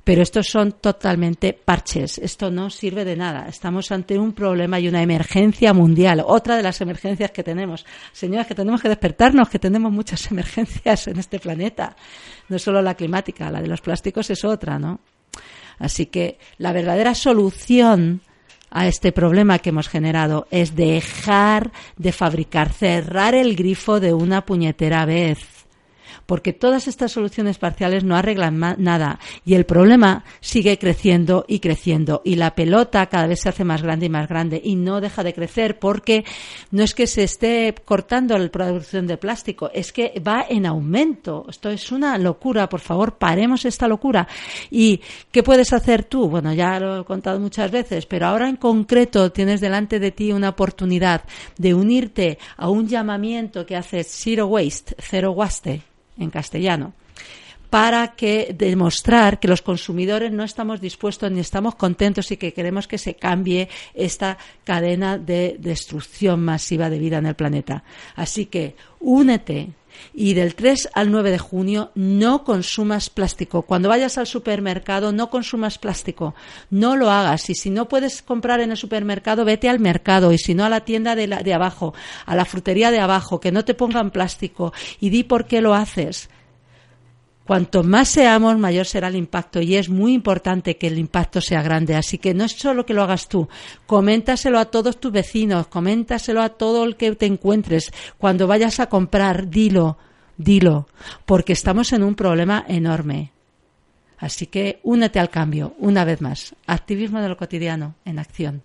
Pero estos son totalmente parches. Esto no sirve de nada. Estamos ante un problema y una emergencia mundial. Otra de las emergencias que tenemos. Señoras, que tenemos que despertarnos, que tenemos muchas emergencias en este planeta. No solo la climática, la de los plásticos es otra, ¿no? Así que la verdadera solución a este problema que hemos generado es dejar de fabricar, cerrar el grifo de una puñetera vez. Porque todas estas soluciones parciales no arreglan nada y el problema sigue creciendo y creciendo y la pelota cada vez se hace más grande y más grande y no deja de crecer porque no es que se esté cortando la producción de plástico, es que va en aumento. Esto es una locura, por favor, paremos esta locura. ¿Y qué puedes hacer tú? Bueno, ya lo he contado muchas veces, pero ahora en concreto tienes delante de ti una oportunidad de unirte a un llamamiento que hace Zero Waste, Cero Waste en castellano para que demostrar que los consumidores no estamos dispuestos ni estamos contentos y que queremos que se cambie esta cadena de destrucción masiva de vida en el planeta. Así que únete y del 3 al 9 de junio no consumas plástico. Cuando vayas al supermercado no consumas plástico. No lo hagas. Y si no puedes comprar en el supermercado, vete al mercado. Y si no, a la tienda de, la- de abajo, a la frutería de abajo, que no te pongan plástico. Y di por qué lo haces. Cuanto más seamos, mayor será el impacto y es muy importante que el impacto sea grande. Así que no es solo que lo hagas tú, coméntaselo a todos tus vecinos, coméntaselo a todo el que te encuentres. Cuando vayas a comprar, dilo, dilo, porque estamos en un problema enorme. Así que únete al cambio, una vez más. Activismo de lo cotidiano en acción.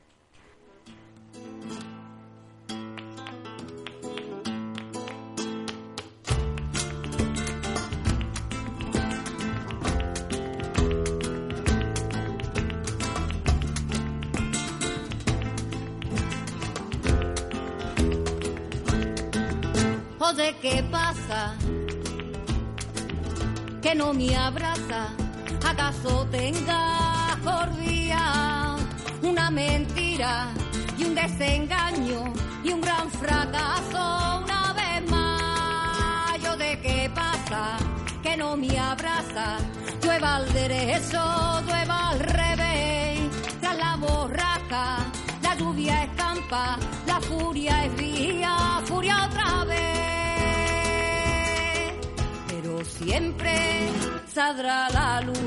Oye, ¿qué pasa? Que no me abraza. ¿Acaso tenga por día una mentira y un desengaño y un gran fracaso una vez más? ¿Yo de qué pasa? Que no me abraza. Llueva al derecho, llueva al revés. Tras la borraca, la lluvia escampa, la furia es vía, furia otra vez. Siempre saldrá la luz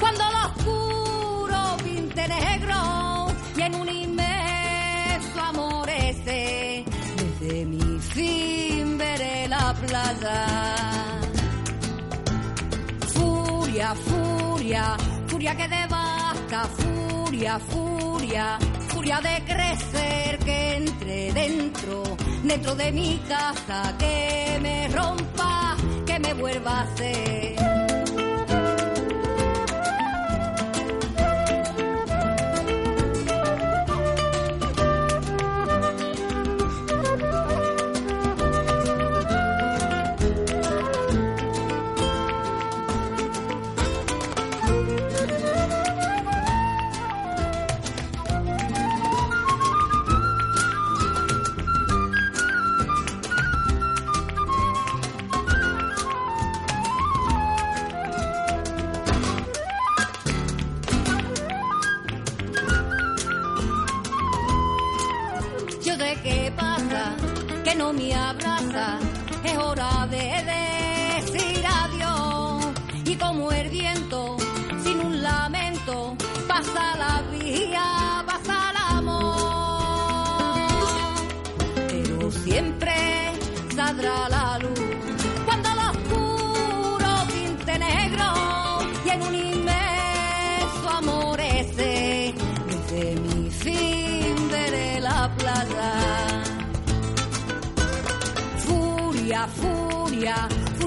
cuando lo oscuro pinte negro y en un inmenso amor ese desde mi fin veré la playa. Furia, furia, furia que devasta, furia, furia, de crecer que entre dentro, dentro de mi casa, que me rompa, que me vuelva a hacer.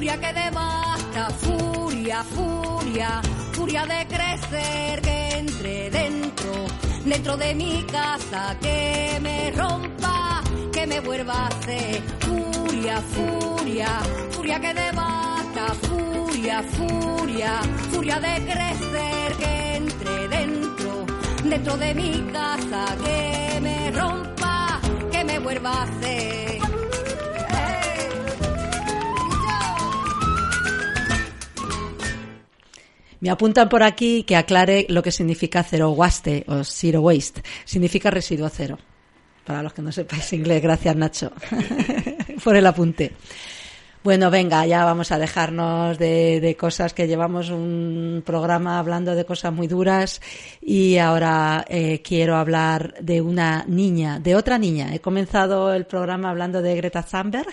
Furia, que devasta, furia, furia, furia de crecer que entre dentro, dentro de mi casa, que me rompa, que me vuelva a hacer. Furia, furia, furia que devasta, furia, furia, furia de crecer que entre dentro, dentro de mi casa, que me rompa, que me vuelva a hacer. Me apuntan por aquí que aclare lo que significa zero waste o zero waste. Significa residuo cero. Para los que no sepáis inglés, gracias Nacho por el apunte. Bueno, venga, ya vamos a dejarnos de, de cosas que llevamos un programa hablando de cosas muy duras y ahora eh, quiero hablar de una niña, de otra niña. He comenzado el programa hablando de Greta Thunberg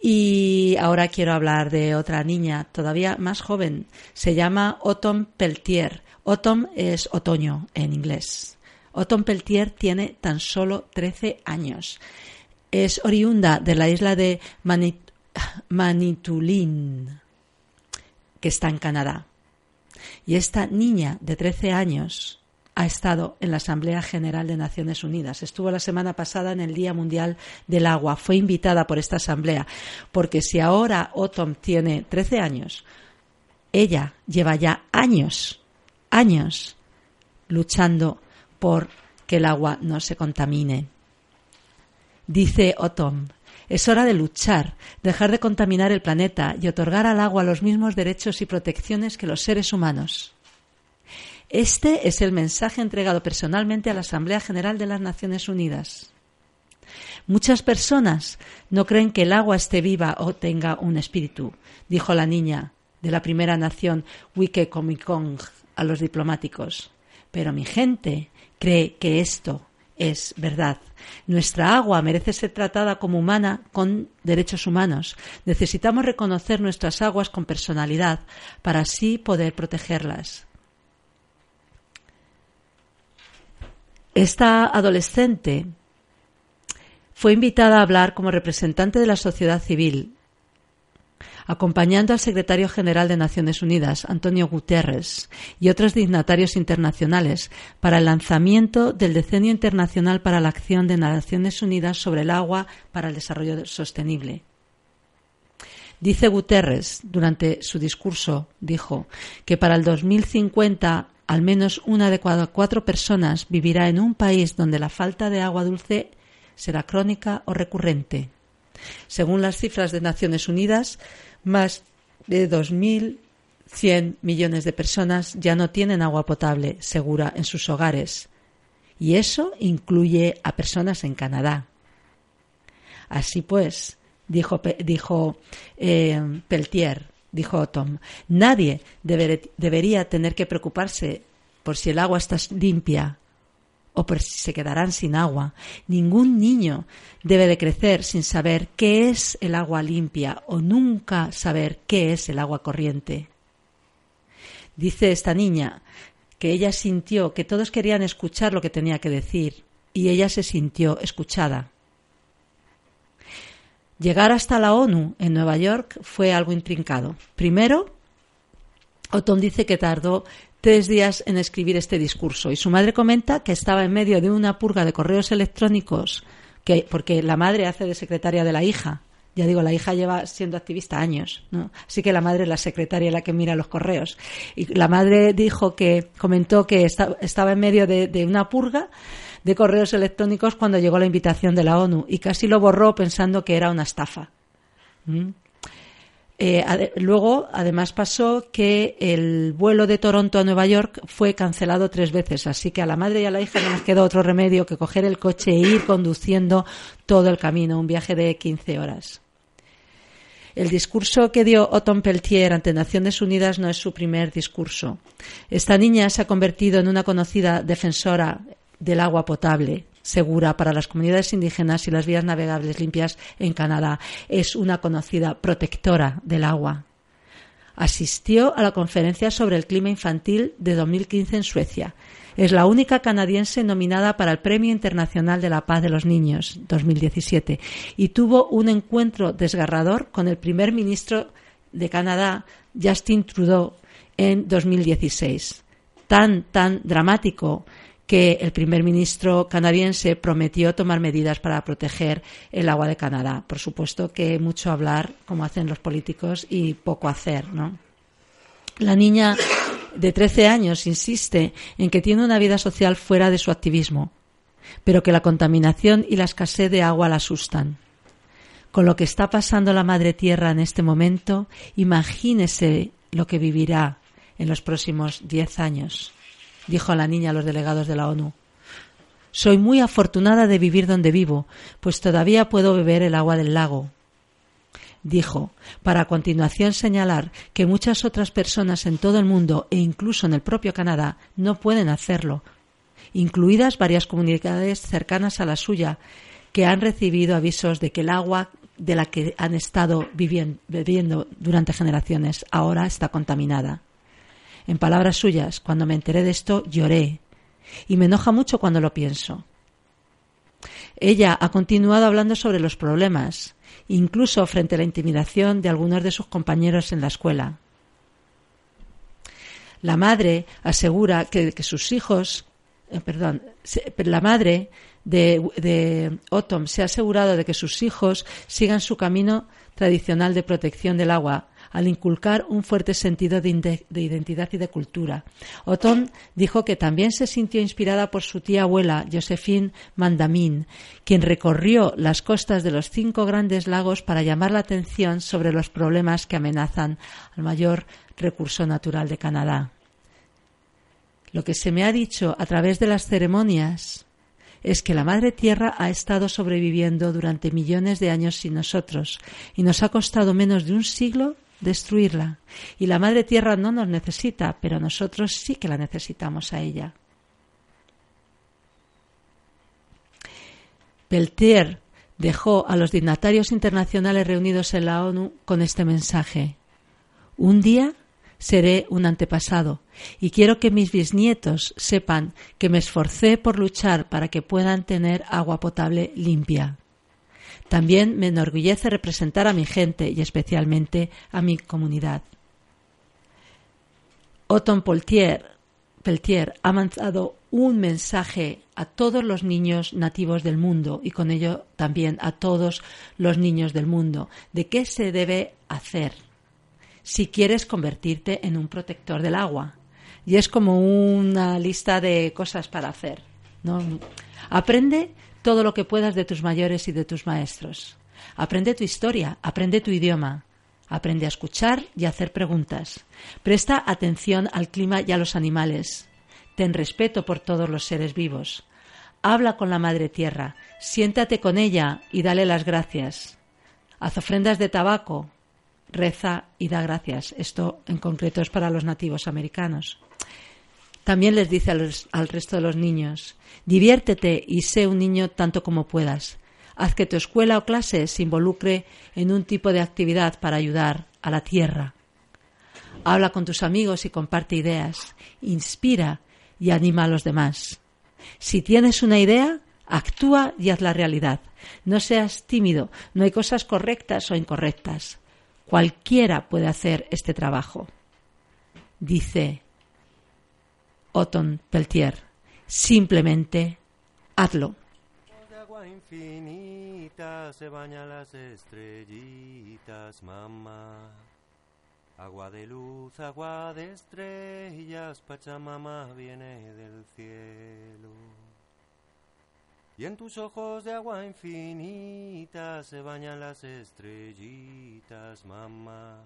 y ahora quiero hablar de otra niña todavía más joven. Se llama Autumn Peltier. Autumn es otoño en inglés. Autumn Peltier tiene tan solo 13 años. Es oriunda de la isla de Manit Manitulin, que está en Canadá. Y esta niña de 13 años ha estado en la Asamblea General de Naciones Unidas. Estuvo la semana pasada en el Día Mundial del Agua. Fue invitada por esta asamblea porque si ahora Autumn tiene 13 años, ella lleva ya años, años luchando por que el agua no se contamine. Dice Autumn, es hora de luchar, dejar de contaminar el planeta y otorgar al agua los mismos derechos y protecciones que los seres humanos. Este es el mensaje entregado personalmente a la Asamblea General de las Naciones Unidas. Muchas personas no creen que el agua esté viva o tenga un espíritu, dijo la niña de la primera nación Wike Comicong a los diplomáticos. Pero mi gente cree que esto es verdad. Nuestra agua merece ser tratada como humana con derechos humanos. Necesitamos reconocer nuestras aguas con personalidad para así poder protegerlas. Esta adolescente fue invitada a hablar como representante de la sociedad civil, acompañando al secretario general de Naciones Unidas, Antonio Guterres, y otros dignatarios internacionales para el lanzamiento del Decenio Internacional para la Acción de Naciones Unidas sobre el agua para el desarrollo sostenible. Dice Guterres, durante su discurso, dijo que para el 2050 al menos una de cada cuatro personas vivirá en un país donde la falta de agua dulce será crónica o recurrente. Según las cifras de Naciones Unidas, más de 2.100 millones de personas ya no tienen agua potable segura en sus hogares. Y eso incluye a personas en Canadá. Así pues, dijo, dijo eh, Peltier, dijo Tom, nadie deber, debería tener que preocuparse por si el agua está limpia o por si se quedarán sin agua. Ningún niño debe de crecer sin saber qué es el agua limpia o nunca saber qué es el agua corriente. Dice esta niña que ella sintió que todos querían escuchar lo que tenía que decir y ella se sintió escuchada. Llegar hasta la ONU en Nueva York fue algo intrincado. Primero, Otón dice que tardó tres días en escribir este discurso y su madre comenta que estaba en medio de una purga de correos electrónicos que, porque la madre hace de secretaria de la hija. Ya digo, la hija lleva siendo activista años, ¿no? Así que la madre es la secretaria la que mira los correos. Y la madre dijo que, comentó que estaba en medio de, de una purga de correos electrónicos cuando llegó la invitación de la ONU y casi lo borró pensando que era una estafa. ¿Mm? Eh, luego, además, pasó que el vuelo de Toronto a Nueva York fue cancelado tres veces, así que a la madre y a la hija no les quedó otro remedio que coger el coche e ir conduciendo todo el camino, un viaje de 15 horas. El discurso que dio Otton Peltier ante Naciones Unidas no es su primer discurso. Esta niña se ha convertido en una conocida defensora del agua potable segura para las comunidades indígenas y las vías navegables limpias en Canadá. Es una conocida protectora del agua. Asistió a la conferencia sobre el clima infantil de 2015 en Suecia. Es la única canadiense nominada para el Premio Internacional de la Paz de los Niños 2017 y tuvo un encuentro desgarrador con el primer ministro de Canadá, Justin Trudeau, en 2016. Tan, tan dramático que el primer ministro canadiense prometió tomar medidas para proteger el agua de Canadá. Por supuesto que mucho hablar, como hacen los políticos, y poco hacer, ¿no? La niña de 13 años insiste en que tiene una vida social fuera de su activismo, pero que la contaminación y la escasez de agua la asustan. Con lo que está pasando la Madre Tierra en este momento, imagínese lo que vivirá en los próximos 10 años dijo a la niña a los delegados de la ONU. Soy muy afortunada de vivir donde vivo, pues todavía puedo beber el agua del lago. Dijo, para a continuación señalar que muchas otras personas en todo el mundo e incluso en el propio Canadá no pueden hacerlo, incluidas varias comunidades cercanas a la suya, que han recibido avisos de que el agua de la que han estado bebiendo durante generaciones ahora está contaminada. En palabras suyas, cuando me enteré de esto, lloré. Y me enoja mucho cuando lo pienso. Ella ha continuado hablando sobre los problemas, incluso frente a la intimidación de algunos de sus compañeros en la escuela. La madre asegura que, sus hijos, eh, perdón, la madre de, de Otom se ha asegurado de que sus hijos sigan su camino tradicional de protección del agua, al inculcar un fuerte sentido de, identidad y de cultura. Otón dijo que también se sintió inspirada por su tía abuela, Josephine Mandamin, quien recorrió las costas de los cinco grandes lagos para llamar la atención sobre los problemas que amenazan al mayor recurso natural de Canadá. Lo que se me ha dicho a través de las ceremonias es que la Madre Tierra ha estado sobreviviendo durante millones de años sin nosotros y nos ha costado menos de un siglo destruirla. Y la Madre Tierra no nos necesita, pero nosotros sí que la necesitamos a ella. Peltier dejó a los dignatarios internacionales reunidos en la ONU con este mensaje. Un día seré un antepasado y quiero que mis bisnietos sepan que me esforcé por luchar para que puedan tener agua potable limpia. También me enorgullece representar a mi gente y especialmente a mi comunidad. Otton Peltier, ha mandado un mensaje a todos los niños nativos del mundo y con ello también a todos los niños del mundo de qué se debe hacer si quieres convertirte en un protector del agua. Y es como una lista de cosas para hacer. ¿no? Aprende todo lo que puedas de tus mayores y de tus maestros. Aprende tu historia, aprende tu idioma, aprende a escuchar y a hacer preguntas. Presta atención al clima y a los animales. Ten respeto por todos los seres vivos. Habla con la Madre Tierra, siéntate con ella y dale las gracias. Haz ofrendas de tabaco, reza y da gracias. Esto en concreto es para los nativos americanos. También les dice al resto de los niños, diviértete y sé un niño tanto como puedas. Haz que tu escuela o clase se involucre en un tipo de actividad para ayudar a la tierra. Habla con tus amigos y comparte ideas. Inspira y anima a los demás. Si tienes una idea, actúa y haz la realidad. No seas tímido, no hay cosas correctas o incorrectas. Cualquiera puede hacer este trabajo. Dice Otton Peltier, simplemente hazlo. de agua infinita se bañan las estrellitas, mamá. Agua de luz, agua de estrellas, Pachamama viene del cielo. Y en tus ojos de agua infinita se bañan las estrellitas, mamá.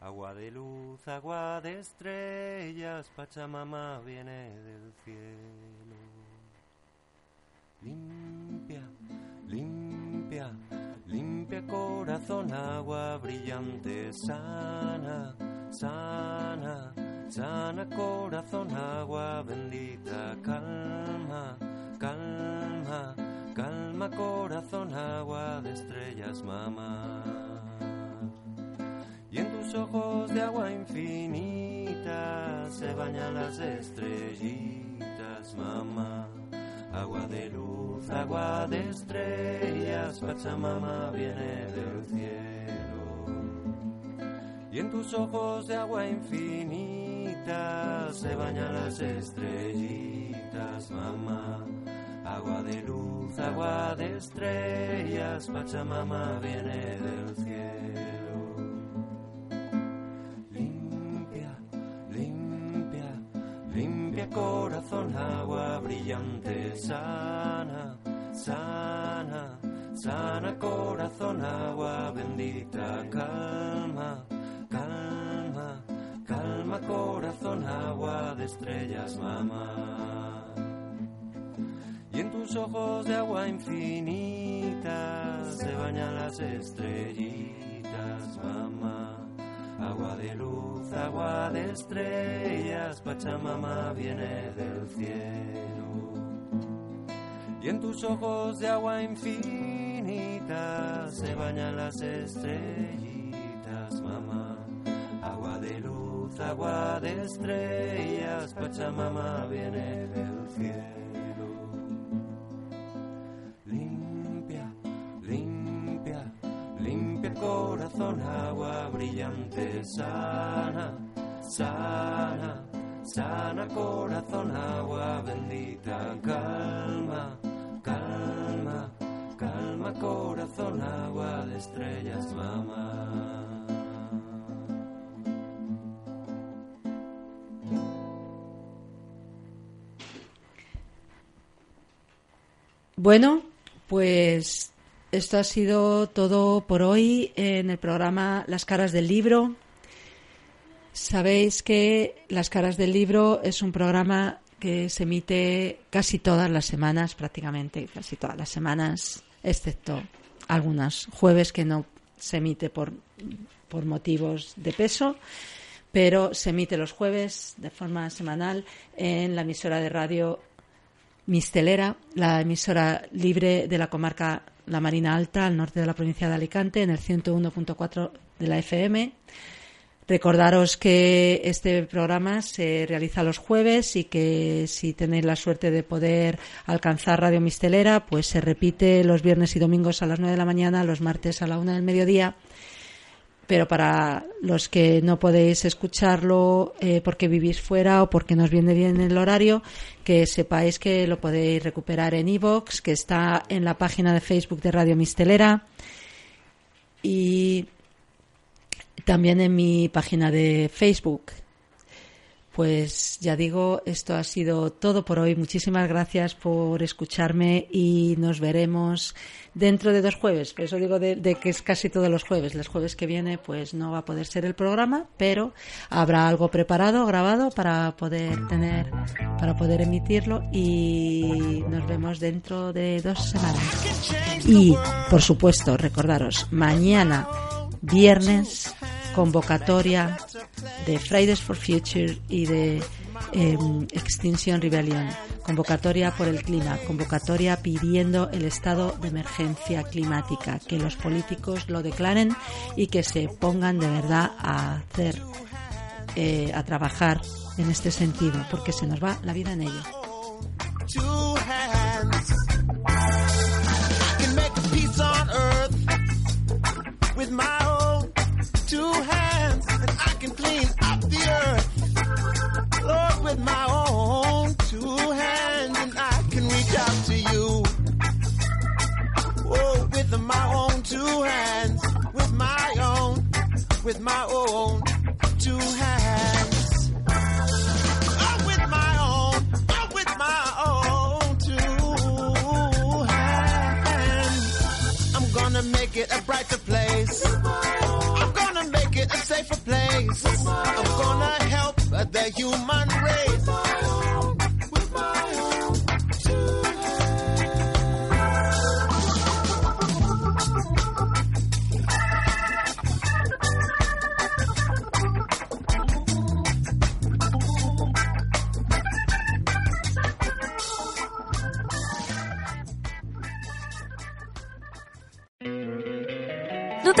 Agua de luz, agua de estrellas, Pachamama viene del cielo. Limpia, limpia, limpia corazón, agua brillante, sana, sana, sana corazón, agua bendita, calma, calma, calma corazón, agua de estrellas, mamá. Tus ojos de agua infinita se bañan las estrellitas, mamá. Agua de luz, agua de estrellas, Pachamama viene del cielo. Y en tus ojos de agua infinita se bañan las estrellitas, mamá. Agua de luz, agua de estrellas, Pachamama viene del cielo. Limpia corazón, agua brillante, sana, sana, sana corazón, agua bendita, calma, calma, calma corazón, agua de estrellas, mamá. Y en tus ojos de agua infinita se bañan las estrellitas, mamá. Agua de luz, agua de estrellas, Pachamama viene del cielo. Y en tus ojos de agua infinita se bañan las estrellitas, mamá. Agua de luz, agua de estrellas, Pachamama viene del cielo. Corazón, agua brillante, sana, sana, sana corazón, agua bendita, calma, calma, calma corazón, agua de estrellas, mamá. Bueno, pues esto ha sido todo por hoy en el programa Las caras del libro. Sabéis que Las caras del libro es un programa que se emite casi todas las semanas, prácticamente casi todas las semanas, excepto algunas jueves que no se emite por, por motivos de peso, pero se emite los jueves de forma semanal en la emisora de radio Mistelera, la emisora libre de la comarca La Marina Alta, al norte de la provincia de Alicante, en el 101.4 de la FM. Recordaros que este programa se realiza los jueves y que si tenéis la suerte de poder alcanzar Radio Mistelera, pues se repite los viernes y domingos a las 9 de la mañana, los martes a la 1 del mediodía pero para los que no podéis escucharlo eh, porque vivís fuera o porque nos viene bien el horario, que sepáis que lo podéis recuperar en iVoox, que está en la página de Facebook de Radio Mistelera y también en mi página de Facebook. Pues ya digo, esto ha sido todo por hoy. Muchísimas gracias por escucharme y nos veremos dentro de dos jueves. Por eso digo de, de, que es casi todos los jueves. Los jueves que viene pues no va a poder ser el programa, pero habrá algo preparado, grabado para poder tener, para poder emitirlo y nos vemos dentro de dos semanas. Y por supuesto, recordaros, mañana viernes convocatoria de Fridays for Future y de eh, Extinction Rebellion, convocatoria por el clima, convocatoria pidiendo el estado de emergencia climática, que los políticos lo declaren y que se pongan de verdad a hacer eh, a trabajar en este sentido, porque se nos va la vida en ello. Two hands, and I can clean up the earth, Lord, with my own two hands, and I can reach out to you. Oh, with my own two hands, with my own, with my own two hands. Oh, with my own, oh, with my own two hands. I'm gonna make it a brighter place. A safer place. I'm gonna help the human race.